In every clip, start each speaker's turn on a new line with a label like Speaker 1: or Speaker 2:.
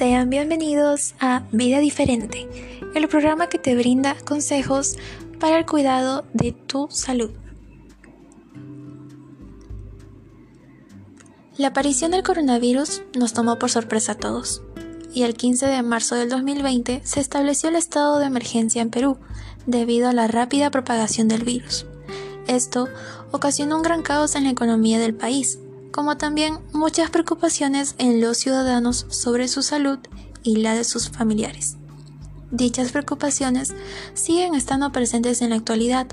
Speaker 1: Sean bienvenidos a Vida Diferente, el programa que te brinda consejos para el cuidado de tu salud. La aparición del coronavirus nos tomó por sorpresa a todos, y el 15 de marzo del 2020 se estableció el estado de emergencia en Perú debido a la rápida propagación del virus. Esto ocasionó un gran caos en la economía del país, como también muchas preocupaciones en los ciudadanos sobre su salud y la de sus familiares. Dichas preocupaciones siguen estando presentes en la actualidad,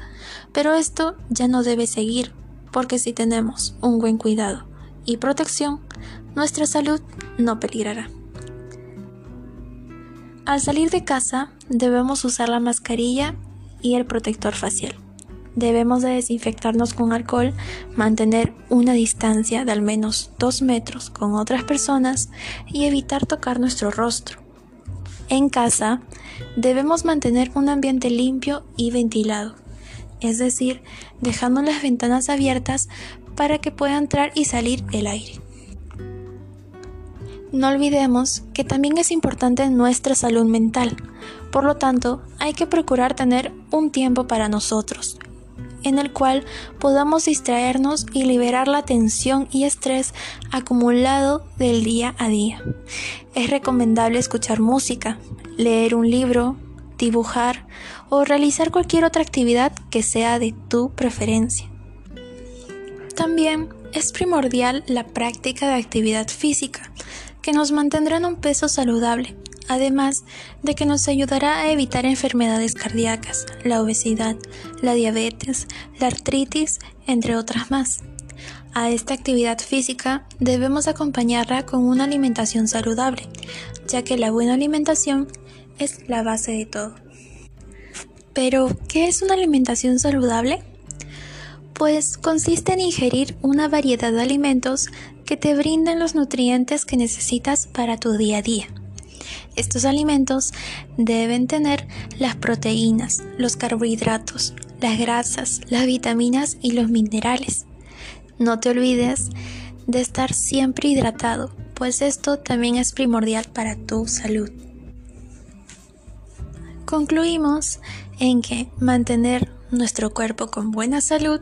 Speaker 1: pero esto ya no debe seguir, porque si tenemos un buen cuidado y protección, nuestra salud no peligrará. Al salir de casa debemos usar la mascarilla y el protector facial. Debemos de desinfectarnos con alcohol, mantener una distancia de al menos 2 metros con otras personas y evitar tocar nuestro rostro. En casa, debemos mantener un ambiente limpio y ventilado, es decir, dejando las ventanas abiertas para que pueda entrar y salir el aire. No olvidemos que también es importante nuestra salud mental, por lo tanto hay que procurar tener un tiempo para nosotros, en el cual podamos distraernos y liberar la tensión y estrés acumulado del día a día. Es recomendable escuchar música, leer un libro, dibujar o realizar cualquier otra actividad que sea de tu preferencia. También es primordial la práctica de actividad física, que nos mantendrá en un peso saludable además de que nos ayudará a evitar enfermedades cardíacas, la obesidad, la diabetes, la artritis, entre otras más. A esta actividad física debemos acompañarla con una alimentación saludable, ya que la buena alimentación es la base de todo. Pero, ¿qué es una alimentación saludable? Pues consiste en ingerir una variedad de alimentos que te brinden los nutrientes que necesitas para tu día a día estos alimentos deben tener las proteínas, los carbohidratos, las grasas, las vitaminas y los minerales. No te olvides de estar siempre hidratado, pues esto también es primordial para tu salud. Concluimos en que mantener nuestro cuerpo con buena salud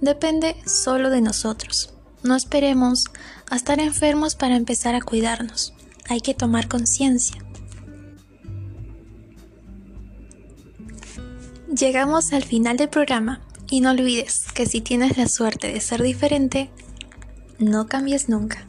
Speaker 1: depende solo de nosotros. No esperemos a estar enfermos para empezar a cuidarnos. Hay que tomar conciencia. Llegamos al final del programa y no olvides que si tienes la suerte de ser diferente, no cambies nunca.